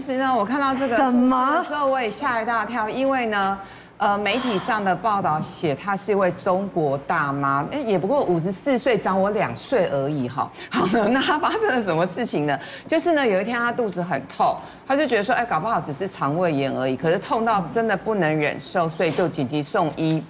其实呢，我看到这个什么的时候，我也吓一大跳，因为呢。呃，媒体上的报道写她是一位中国大妈，哎，也不过五十四岁，长我两岁而已哈。好了，那她发生了什么事情呢？就是呢，有一天她肚子很痛，她就觉得说，哎，搞不好只是肠胃炎而已，可是痛到真的不能忍受，所以就紧急送医。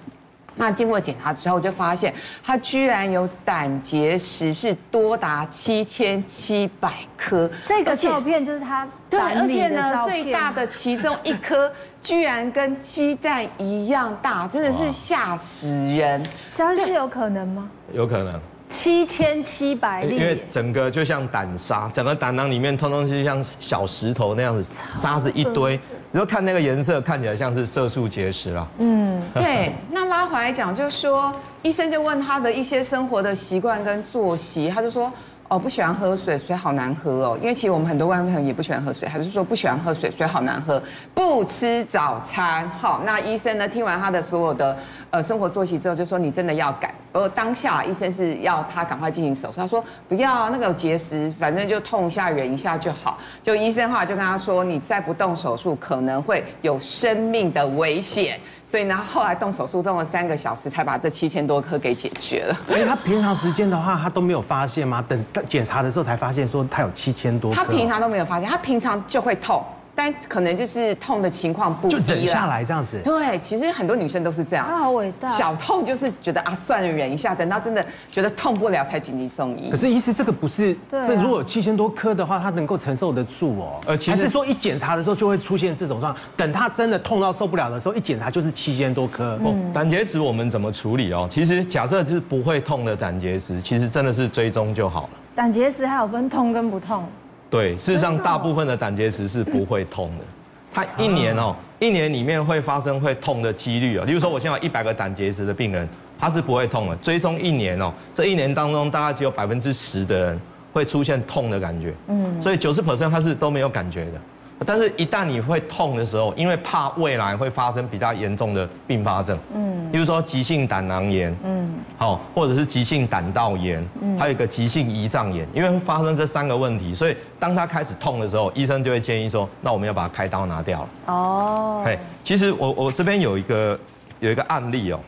那经过检查之后，就发现他居然有胆结石，是多达七千七百颗。这个照片就是他对，而且呢，最大的其中一颗 居然跟鸡蛋一样大，真的是吓死人。消息有可能吗？有可能。七千七百粒，因为整个就像胆沙，整个胆囊里面通通是像小石头那样子，沙子一堆。只要看那个颜色，看起来像是色素结石啦。嗯，对。那拉回来讲，就是说医生就问他的一些生活的习惯跟作息，他就说。哦，不喜欢喝水，水好难喝哦。因为其实我们很多外国人也不喜欢喝水，还是说不喜欢喝水，水好难喝。不吃早餐，好，那医生呢？听完他的所有的呃生活作息之后，就说你真的要改。而当下医生是要他赶快进行手术，他说不要那个有结石，反正就痛一下忍一下就好。就医生话就跟他说，你再不动手术，可能会有生命的危险。所以呢，后来动手术动了三个小时，才把这七千多颗给解决了。因为他平常时间的话，他都没有发现吗？等检查的时候才发现说他有七千多颗。他平常都没有发现，他平常就会痛。但可能就是痛的情况不，就忍下来这样子。对，其实很多女生都是这样。她好伟大。小痛就是觉得啊，算了，忍一下，等到真的觉得痛不了才紧急送医。可是医师这个不是，这如果有七千多颗的话，他能够承受得住哦。呃，还是说一检查的时候就会出现这种状况？等他真的痛到受不了的时候，一检查就是七千多颗。哦，胆结石我们怎么处理哦？其实假设就是不会痛的胆结石，其实真的是追踪就好了。胆结石还有分痛跟不痛？对，事实上大部分的胆结石是不会痛的。它一年哦，一年里面会发生会痛的几率啊，例如说我现在有一百个胆结石的病人，他是不会痛的。追踪一年哦，这一年当中大概只有百分之十的人会出现痛的感觉，嗯，所以九十 percent 他是都没有感觉的。但是，一旦你会痛的时候，因为怕未来会发生比较严重的并发症，嗯，例如说急性胆囊炎，嗯，好，或者是急性胆道炎，嗯，还有一个急性胰脏炎，因为会发生这三个问题，所以当他开始痛的时候，医生就会建议说，那我们要把它开刀拿掉了。哦，嘿，其实我我这边有一个有一个案例哦，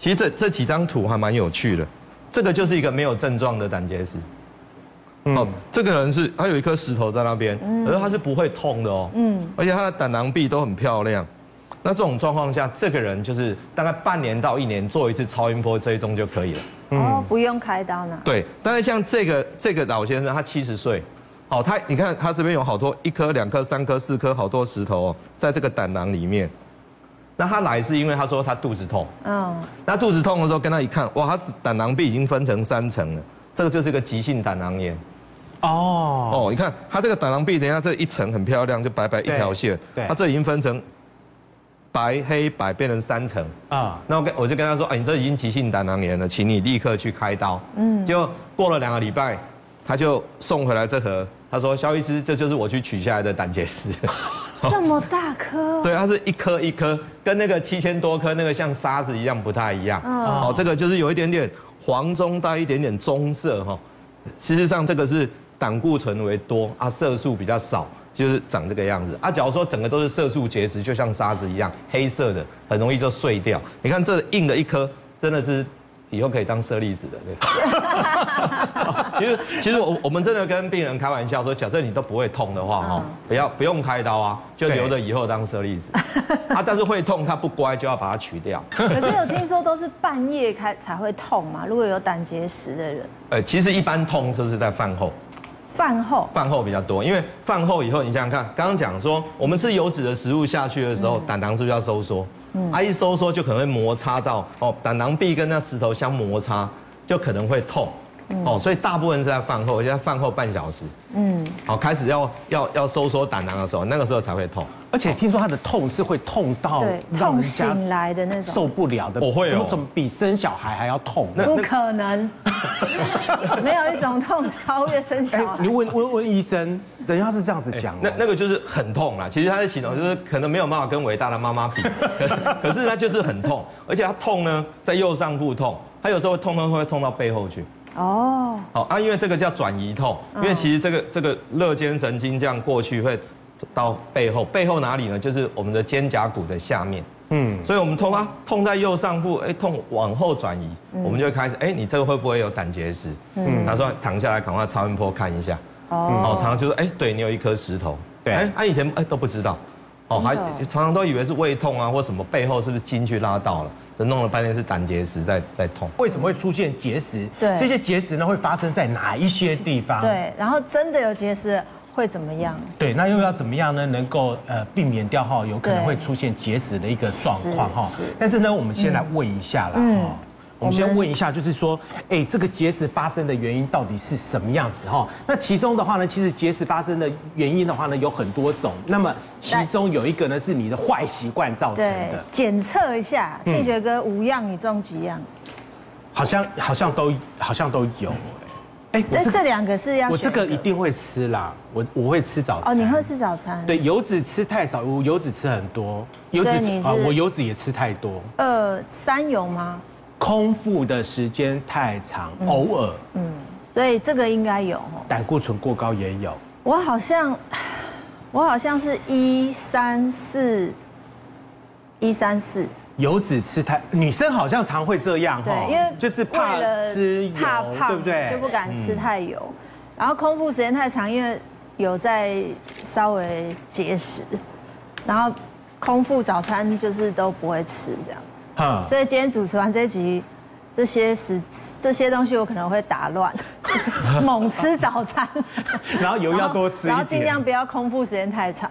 其实这这几张图还蛮有趣的，这个就是一个没有症状的胆结石。哦，这个人是他有一颗石头在那边，可是他是不会痛的哦。嗯，而且他的胆囊壁都很漂亮。那这种状况下，这个人就是大概半年到一年做一次超音波追踪就可以了。哦，不用开刀呢。对，但是像这个这个老先生，他七十岁，好，他你看他这边有好多一颗、两颗、三颗、四颗，好多石头哦，在这个胆囊里面。那他来是因为他说他肚子痛。嗯。那肚子痛的时候跟他一看，哇，他胆囊壁已经分成三层了，这个就是一个急性胆囊炎。哦哦，你看他这个胆囊壁，等一下这一层很漂亮，就白白一条线。对，它这已经分成白黑白变成三层啊。那我跟我就跟他说，哎，你这已经急性胆囊炎了，请你立刻去开刀。嗯，就过了两个礼拜，他就送回来这盒。他说，肖医师，这就是我去取下来的胆结石。这么大颗？对，它是一颗一颗，跟那个七千多颗那个像沙子一样不太一样。哦，这个就是有一点点黄中带一点点棕色哈。事实上，这个是。胆固醇为多啊，色素比较少，就是长这个样子啊。假如说整个都是色素结石，就像沙子一样，黑色的，很容易就碎掉。你看这硬的一颗，真的是以后可以当舍利子的。对。其实，其实我我们真的跟病人开玩笑说，假设你都不会痛的话，哈，不要不用开刀啊，就留着以后当舍利子。啊，但是会痛，他不乖就要把它取掉。可是有听说都是半夜开才会痛嘛？如果有胆结石的人，呃，其实一般痛就是在饭后。饭后，饭后比较多，因为饭后以后，你想想看，刚刚讲说，我们吃油脂的食物下去的时候，胆囊是不是要收缩？嗯，啊，一收缩就可能会摩擦到哦，胆囊壁跟那石头相摩擦，就可能会痛。哦，所以大部分是在饭后，而且在饭后半小时，嗯，好，开始要要要收缩胆囊的时候，那个时候才会痛。而且听说他的痛是会痛到痛醒来的那种，受不了的。我会有，怎么比生小孩还要痛？不可能，没有一种痛超越生小孩。你问问问医生，人家是这样子讲。那那个就是很痛啦。其实他的形容就是可能没有办法跟伟大的妈妈比，可是他就是很痛，而且他痛呢在右上腹痛，他有时候会痛痛会痛到背后去。哦，好啊，因为这个叫转移痛，因为其实这个这个肋间神经这样过去会到背后，背后哪里呢？就是我们的肩胛骨的下面。嗯，所以我们痛啊，痛在右上腹，哎，痛往后转移，我们就会开始，哎，你这个会不会有胆结石？嗯，他说躺下来，赶快超音波看一下。哦，常常就是，哎，对你有一颗石头。对，哎，他以前哎都不知道，哦，还常常都以为是胃痛啊，或什么背后是不是筋去拉到了，这弄了半天是胆结石在在痛。为什么会出现结石？对，这些结石呢会发生在哪一些地方？对，然后真的有结石。会怎么样？对，那又要怎么样呢？能够呃避免掉哈，有可能会出现结石的一个状况哈。但是呢，我们先来问一下啦。嗯。我们先问一下，就是说，哎，这个结石发生的原因到底是什么样子哈？那其中的话呢，其实结石发生的原因的话呢，有很多种。那么其中有一个呢，是你的坏习惯造成的。检测一下，庆学哥五样，你中几样？好像好像都好像都有。哎，这这两个是要我这个一定会吃啦，我我会吃早餐。哦，你会吃早餐？对，油脂吃太少，我油脂吃很多。油脂啊，我油脂也吃太多。呃，三油吗？空腹的时间太长，偶尔。嗯，所以这个应该有。胆固醇过高也有。我好像，我好像是一三四，一三四。油脂吃太，女生好像常会这样，对，因为就是怕吃怕胖，对不对？就不敢吃太油，然后空腹时间太长，因为有在稍微节食，然后空腹早餐就是都不会吃这样，所以今天主持完这一集，这些食这些东西我可能会打乱，猛吃早餐，然后油要多吃，然后尽量不要空腹时间太长，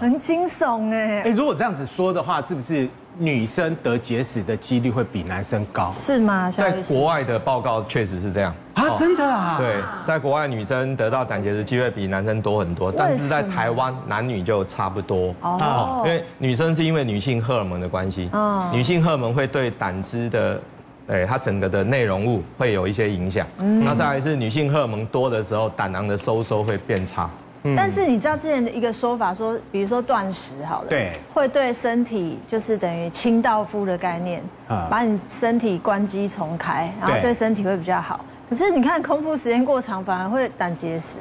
很惊悚哎。哎，如果这样子说的话，是不是？女生得结石的几率会比男生高，是吗？在国外的报告确实是这样啊，真的啊？对，在国外女生得到胆结石机会比男生多很多，但是在台湾男女就差不多哦。因为女生是因为女性荷尔蒙的关系，哦，女性荷尔蒙会对胆汁的，哎，它整个的内容物会有一些影响。嗯，那再来是女性荷尔蒙多的时候，胆囊的收缩会变差。但是你知道之前的一个说法说，比如说断食好了，对，会对身体就是等于清道夫的概念，把你身体关机重开，然后对身体会比较好。可是你看空腹时间过长，反而会胆结石，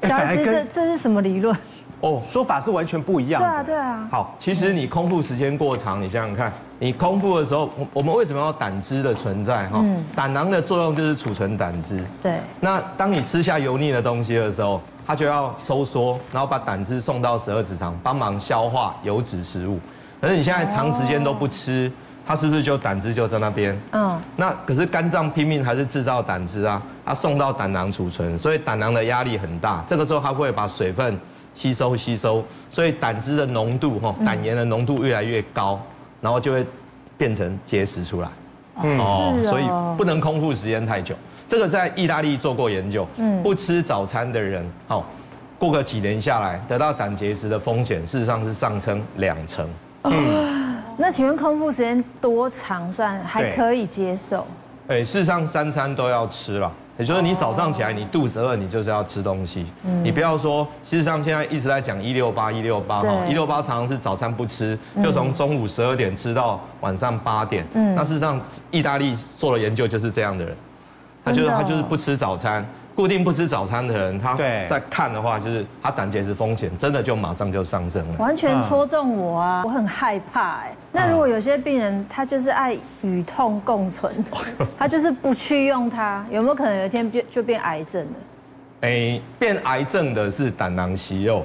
哎，萧医师，这这是什么理论？哦，说法是完全不一样的。对啊，对啊。好，其实你空腹时间过长，你想想看，你空腹的时候，我们为什么要胆汁的存在？哈，胆囊的作用就是储存胆汁。对。那当你吃下油腻的东西的时候，它就要收缩，然后把胆汁送到十二指肠，帮忙消化油脂食物。可是你现在长时间都不吃，它是不是就胆汁就在那边？嗯。那可是肝脏拼命还是制造胆汁啊，它送到胆囊储存，所以胆囊的压力很大。这个时候它会把水分吸收吸收，所以胆汁的浓度哈，胆盐的浓度越来越高，然后就会变成结石出来。哦。所以不能空腹时间太久。这个在意大利做过研究，嗯，不吃早餐的人，好，过个几年下来，得到胆结石的风险，事实上是上升两成。嗯，那请问空腹时间多长算还可以接受？对，事实上三餐都要吃了，也就是你早上起来你肚子饿，你就是要吃东西，嗯，你不要说，事实上现在一直在讲一六八一六八哈，一六八常常是早餐不吃，就从中午十二点吃到晚上八点，嗯，那事实上意大利做了研究就是这样的人。他就是他就是不吃早餐，固定不吃早餐的人，他在看的话，就是他胆结石风险真的就马上就上升了。完全戳中我啊！我很害怕哎。那如果有些病人他就是爱与痛共存，他就是不去用它，有没有可能有一天变就变癌症了？哎，变癌症的是胆囊息肉，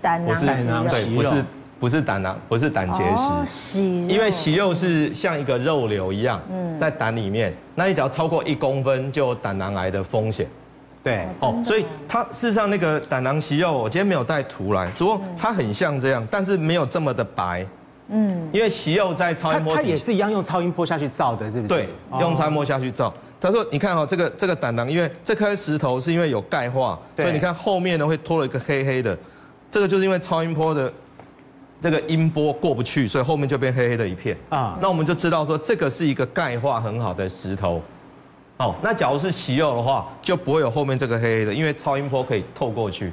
胆囊息肉对，不是。不是胆囊，不是胆结石，因为息肉是像一个肉瘤一样，在胆里面，那你只要超过一公分，就有胆囊癌的风险。对，哦，所以它事实上那个胆囊息肉，我今天没有带图来，只不过它很像这样，但是没有这么的白。嗯，因为息肉在超音波，它也是一样用超音波下去照的，是不是？对，用超音波下去照。他说：“你看哈，这个这个胆囊，因为这颗石头是因为有钙化，所以你看后面呢会拖了一个黑黑的，这个就是因为超音波的。”这个音波过不去，所以后面就变黑黑的一片啊。那我们就知道说，这个是一个钙化很好的石头。哦，那假如是息肉的话，就不会有后面这个黑黑的，因为超音波可以透过去。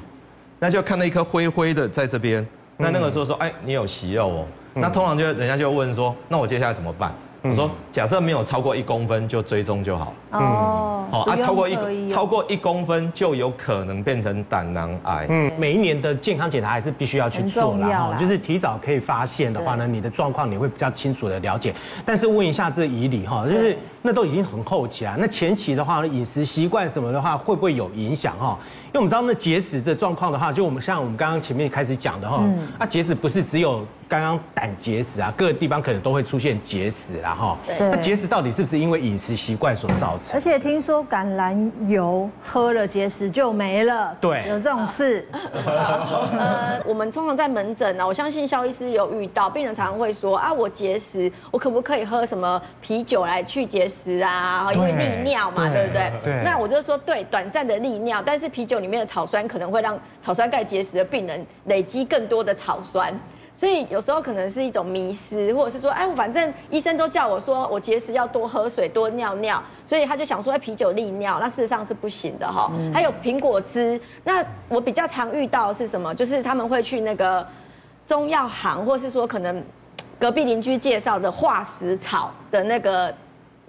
那就看到一颗灰灰的在这边。那那个时候说，哎，你有息肉哦。那通常就人家就问说，那我接下来怎么办？我说假设没有超过一公分就追踪就好。哦，好啊，超过一超过一公分就有可能变成胆囊癌。嗯，每一年的健康检查还是必须要去做啦，哈，就是提早可以发现的话呢，你的状况你会比较清楚的了解。但是问一下这仪礼哈，就是那都已经很后期了，那前期的话饮食习惯什么的话会不会有影响哈？因为我们知道那结石的状况的话，就我们像我们刚刚前面开始讲的哈，啊结石不是只有刚刚胆结石啊，各个地方可能都会出现结石啦哈。对。那结石到底是不是因为饮食习惯所造成？而且听说橄榄油喝了结石就没了。对。有这种事。呃，我们通常在门诊呢，我相信肖医师有遇到病人常常会说啊，我结石，我可不可以喝什么啤酒来去结石啊？因为利尿嘛，对不对？对。那我就说对，短暂的利尿，但是啤酒。里面的草酸可能会让草酸钙结石的病人累积更多的草酸，所以有时候可能是一种迷失，或者是说，哎，反正医生都叫我说我结石要多喝水、多尿尿，所以他就想说，哎，啤酒利尿，那事实上是不行的哈。还有苹果汁，那我比较常遇到是什么？就是他们会去那个中药行，或是说可能隔壁邻居介绍的化石草的那个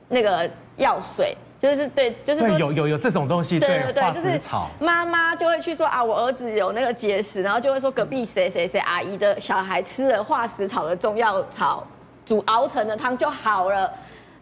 那个药水。就是对，就是说有有有这种东西，对对对，就是妈妈就会去说啊，我儿子有那个结石，然后就会说隔壁谁谁谁阿姨的小孩吃了化石草的中药草煮熬成的汤就好了。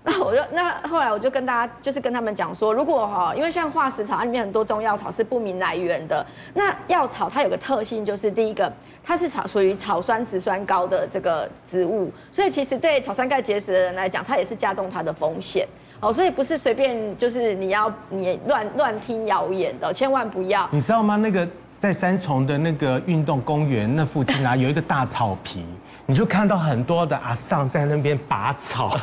那我就那后来我就跟大家就是跟他们讲说，如果哈，因为像化石草里面很多中药草是不明来源的，那药草它有个特性就是第一个，它是草属于草酸植酸高的这个植物，所以其实对草酸钙结石的人来讲，它也是加重它的风险。哦，所以不是随便就是你要你乱乱听谣言的，千万不要。你知道吗？那个在三重的那个运动公园那附近啊，有一个大草皮，你就看到很多的阿桑在那边拔草，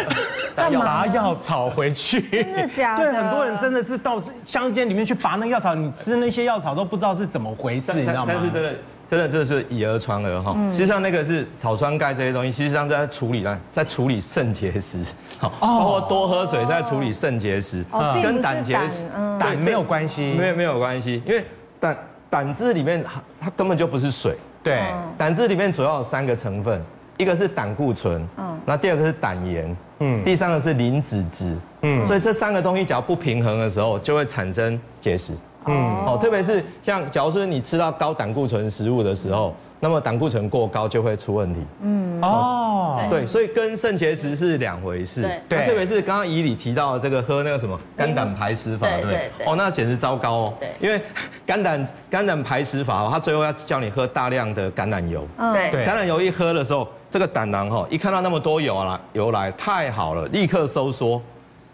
要拔药草回去。真的假的？对，很多人真的是到乡间里面去拔那个药草，你吃那些药草都不知道是怎么回事，你知道吗？但是真的。真的，这是以讹传讹哈。实际上，那个是草酸钙这些东西，实际上在处理呢，在处理肾结石，好，包括多喝水在处理肾结石，跟胆结石胆没有关系，没有没有关系，因为胆胆汁里面它根本就不是水，对，胆汁里面主要有三个成分，一个是胆固醇，嗯，那第二个是胆盐，嗯，第三个是磷脂质，嗯，所以这三个东西只要不平衡的时候，就会产生结石。嗯，好，特别是像，假如说你吃到高胆固醇食物的时候，那么胆固醇过高就会出问题。嗯，哦，对，所以跟肾结石是两回事。对，特别是刚刚仪里提到的这个喝那个什么肝胆排石法，对对对，哦，那简直糟糕哦。对，因为肝胆肝胆排石法哦，他最后要叫你喝大量的橄榄油。对，橄榄油一喝的时候，这个胆囊哈，一看到那么多油啊，油来太好了，立刻收缩。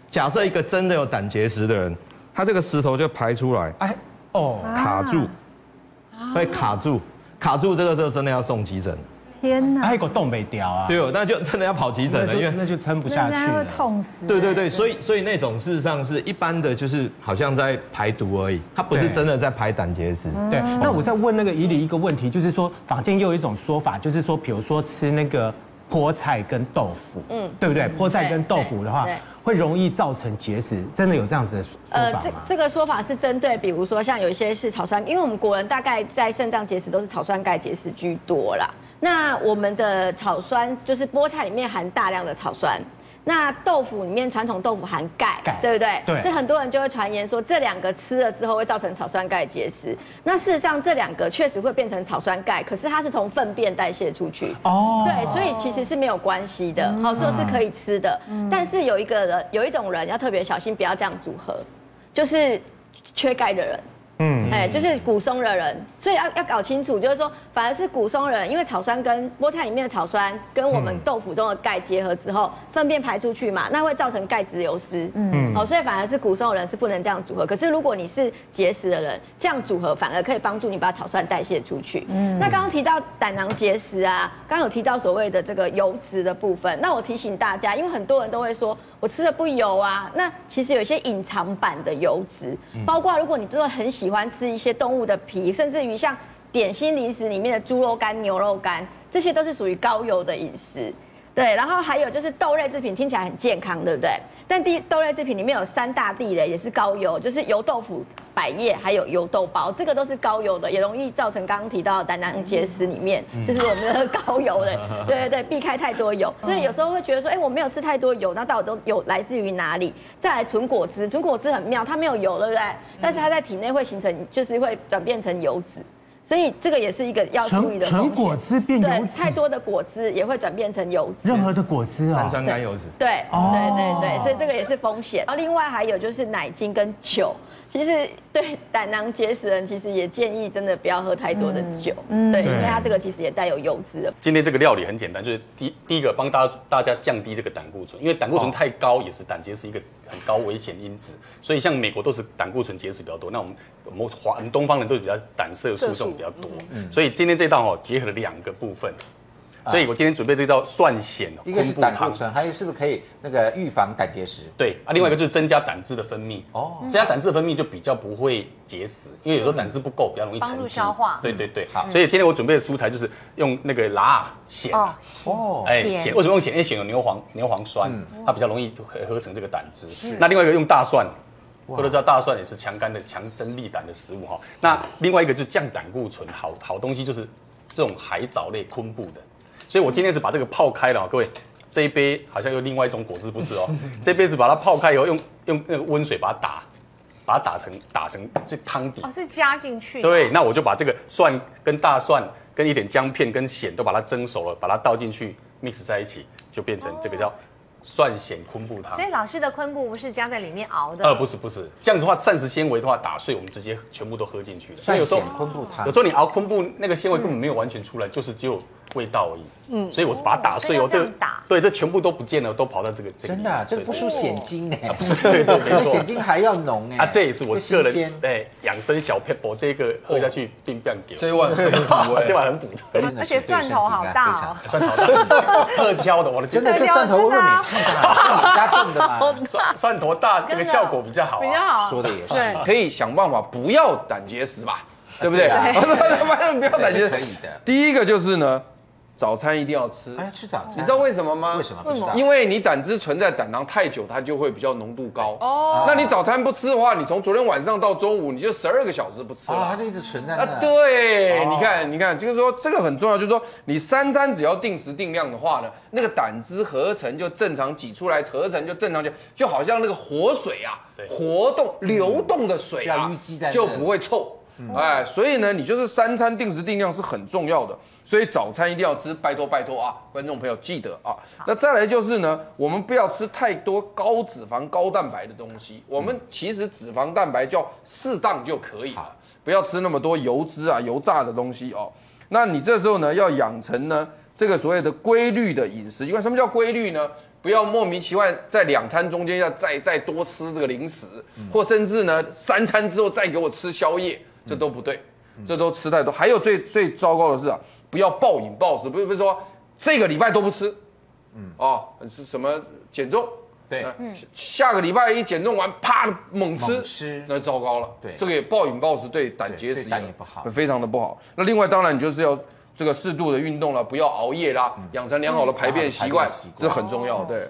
假设一个真的有胆结石的人。他这个石头就排出来，哎，哦，卡住，会卡住，卡住，这个时候真的要送急诊。天哪，还有个洞没掉啊？对哦，那就真的要跑急诊了，因为那就撑不下去了，会痛死。对对对，所以所以那种事实上是一般的，就是好像在排毒而已，它不是真的在排胆结石。对，那我在问那个伊犁一个问题，就是说坊间又有一种说法，就是说，比如说吃那个菠菜跟豆腐，嗯，对不对？菠菜跟豆腐的话。会容易造成结石，真的有这样子的说法吗？呃，这这个说法是针对，比如说像有一些是草酸，因为我们国人大概在肾脏结石都是草酸钙结石居多啦。那我们的草酸就是菠菜里面含大量的草酸。那豆腐里面传统豆腐含钙，对不对？对。所以很多人就会传言说这两个吃了之后会造成草酸钙结石。那事实上这两个确实会变成草酸钙，可是它是从粪便代谢出去。哦。对，所以其实是没有关系的，好说是可以吃的。嗯。但是有一个人，有一种人要特别小心，不要这样组合，就是缺钙的人。嗯，哎，就是骨松的人，所以要要搞清楚，就是说，反而是骨松的人，因为草酸跟菠菜里面的草酸跟我们豆腐中的钙结合之后，粪便排出去嘛，那会造成钙质流失。嗯，好，所以反而是骨松的人是不能这样组合。可是如果你是节食的人，这样组合反而可以帮助你把草酸代谢出去。嗯，那刚刚提到胆囊结石啊，刚刚有提到所谓的这个油脂的部分，那我提醒大家，因为很多人都会说我吃的不油啊，那其实有一些隐藏版的油脂，包括如果你真的很喜喜欢吃一些动物的皮，甚至于像点心零食里面的猪肉干、牛肉干，这些都是属于高油的饮食。对，然后还有就是豆类制品，听起来很健康，对不对？但第豆类制品里面有三大地的，也是高油，就是油豆腐、百叶，还有油豆包，这个都是高油的，也容易造成刚刚提到的胆囊结石里面，就是我们的 高油的，对对对，避开太多油。所以有时候会觉得说，哎，我没有吃太多油，那到底都有来自于哪里？再来纯果汁，纯果汁很妙，它没有油，对不对？但是它在体内会形成，就是会转变成油脂。所以这个也是一个要注意的。纯果汁变油脂，太多的果汁也会转变成油脂。任何的果汁啊，三酸甘油脂。对对对对，所以这个也是风险。然后另外还有就是奶精跟酒。其实对胆囊结石人，其实也建议真的不要喝太多的酒，嗯，对，因为它这个其实也带有油脂的。今天这个料理很简单，就是第第一个帮大家大家降低这个胆固醇，因为胆固醇太高也是胆结石一个很高危险因子。所以像美国都是胆固醇结石比较多，那我们我们华东方人都比较胆色素这种比较多，所以今天这道哦结合了两个部分。所以我今天准备这道蒜藓，一个是胆固醇，还有是不是可以那个预防胆结石？对啊，另外一个就是增加胆汁的分泌哦，增加胆汁的分泌就比较不会结石，因为有时候胆汁不够，比较容易沉积消化。对对对，好，所以今天我准备的蔬菜就是用那个辣纤哦，哦，哎纤，为什么用藓？因为藓有牛磺牛磺酸，它比较容易合合成这个胆汁。那另外一个用大蒜，大家都知道大蒜也是强肝的、强增利胆的食物哈。那另外一个就是降胆固醇，好好东西就是这种海藻类昆布的。所以我今天是把这个泡开了，各位，这一杯好像有另外一种果汁，不是哦？这杯是把它泡开以后，用用那个温水把它打，把它打成打成这汤底。哦，是加进去。对，那我就把这个蒜跟大蒜跟一点姜片跟咸都把它蒸熟了，把它倒进去 mix 在一起，就变成这个叫。蒜咸昆布汤，所以老师的昆布不是加在里面熬的？呃，不是不是，这样子的话，膳食纤维的话打碎，我们直接全部都喝进去了。所以有时候昆布汤，有时候你熬昆布那个纤维根本没有完全出来，就是只有味道而已。嗯，所以我是把它打碎哦，这个对，这全部都不见了，都跑到这个这个。真的，这个不输蚬精哎，不是对对，比蚬精还要浓哎。啊，这也是我个人对养生小撇步，这个喝下去并不给。这一碗很补 哎，这碗很补的，而且蒜头好大 哦，蒜头大，特挑的，我的真的这蒜头味美太大。加重的嘛，蒜蒜头大，这个效果比较好，比较好。说的也是，可以想办法不要胆结石吧，对不对？不要胆结石可以的。第一个就是呢。早餐一定要吃，哎，吃早餐，你知道为什么吗？为什么？为什么？因为你胆汁存在胆囊太久，它就会比较浓度高。哦，那你早餐不吃的话，你从昨天晚上到中午，你就十二个小时不吃了，它就一直存在那。啊，对，你看，你看，就是说这个很重要，就是说你三餐只要定时定量的话呢，那个胆汁合成就正常挤出来，合成就正常就就好像那个活水啊，活动流动的水啊，就不会臭。哎，所以呢，你就是三餐定时定量是很重要的。所以早餐一定要吃，拜托拜托啊！观众朋友记得啊。那再来就是呢，我们不要吃太多高脂肪、高蛋白的东西。我们其实脂肪、蛋白叫适当就可以了，不要吃那么多油脂啊、油炸的东西哦。那你这时候呢，要养成呢这个所谓的规律的饮食习惯。什么叫规律呢？不要莫名其妙在两餐中间要再再多吃这个零食，或甚至呢三餐之后再给我吃宵夜，这都不对，这都吃太多。还有最最糟糕的是啊。不要暴饮暴食，不是不是说这个礼拜都不吃，嗯哦，是什么减重？对，下个礼拜一减重完，啪猛吃，猛吃那糟糕了。对，这个也暴饮暴食对胆结石也不好，非常的不好。那另外当然你就是要这个适度的运动了，不要熬夜啦，养成良好的排便习惯，这很重要。对。